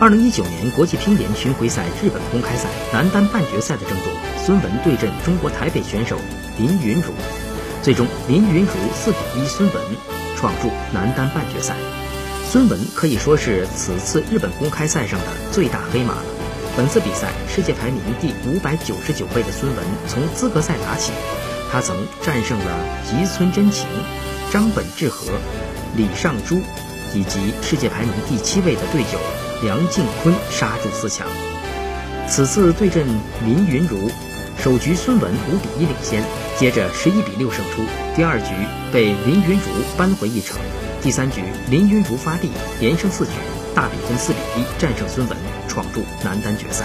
二零一九年国际乒联巡回赛日本公开赛男单半决赛的争夺，孙雯对阵中国台北选手林昀儒，最终林昀儒四比一孙雯，闯入男单半决赛。孙雯可以说是此次日本公开赛上的最大黑马了。本次比赛世界排名第五百九十九位的孙雯从资格赛打起，她曾战胜了吉村真晴、张本智和、李尚洙以及世界排名第七位的队友。梁靖昆杀入四强，此次对阵林昀儒，首局孙文五比一领先，接着十一比六胜出。第二局被林昀儒扳回一城，第三局林昀儒发力，连胜四局，大比分四比一战胜孙文，闯入男单决赛。